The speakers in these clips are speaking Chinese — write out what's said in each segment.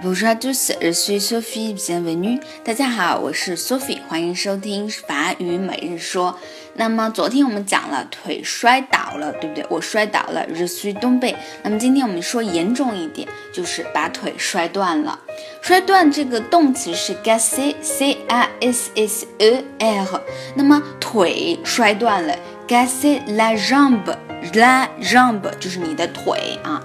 Bonjour à tous, je suis Sophie. Bienvenue. 大家好，我是 Sophie，欢迎收听法语每日说。那么昨天我们讲了腿摔倒了，对不对？我摔倒了，je suis tombé。那么今天我们说严重一点，就是把腿摔断了。摔断这个动词是 casser，c a s s e r。那么腿摔断了，casser la jambe，la jambe 就是你的腿啊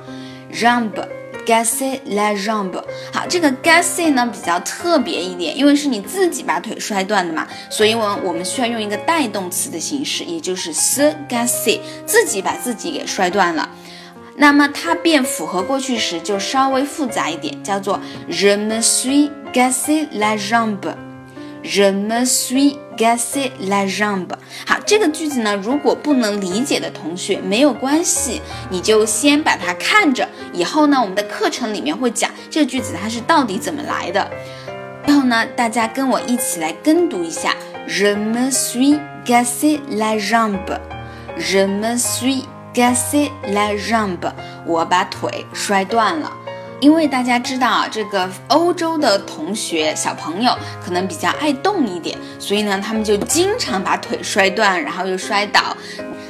，jambe。G a s s e la jambe，好，这个 g a s s e 呢比较特别一点，因为是你自己把腿摔断的嘛，所以我我们需要用一个带动词的形式，也就是 se g a s s e 自己把自己给摔断了。那么它变复合过去时就稍微复杂一点，叫做 je me suis g a s s e la jambe。Je me suis g a s s e la jambe。好，这个句子呢，如果不能理解的同学没有关系，你就先把它看着。以后呢，我们的课程里面会讲这个句子它是到底怎么来的。然后呢，大家跟我一起来跟读一下：Je me suis cassé la jambe。Je me suis cassé la jambe。我把腿摔断了。因为大家知道啊，这个欧洲的同学小朋友可能比较爱动一点，所以呢，他们就经常把腿摔断，然后又摔倒。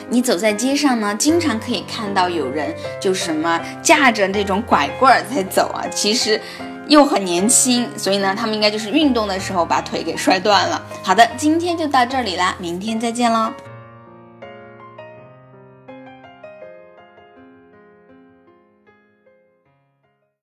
你走在街上呢，经常可以看到有人就什么架着那种拐棍儿在走啊，其实又很年轻，所以呢，他们应该就是运动的时候把腿给摔断了。好的，今天就到这里啦，明天再见喽。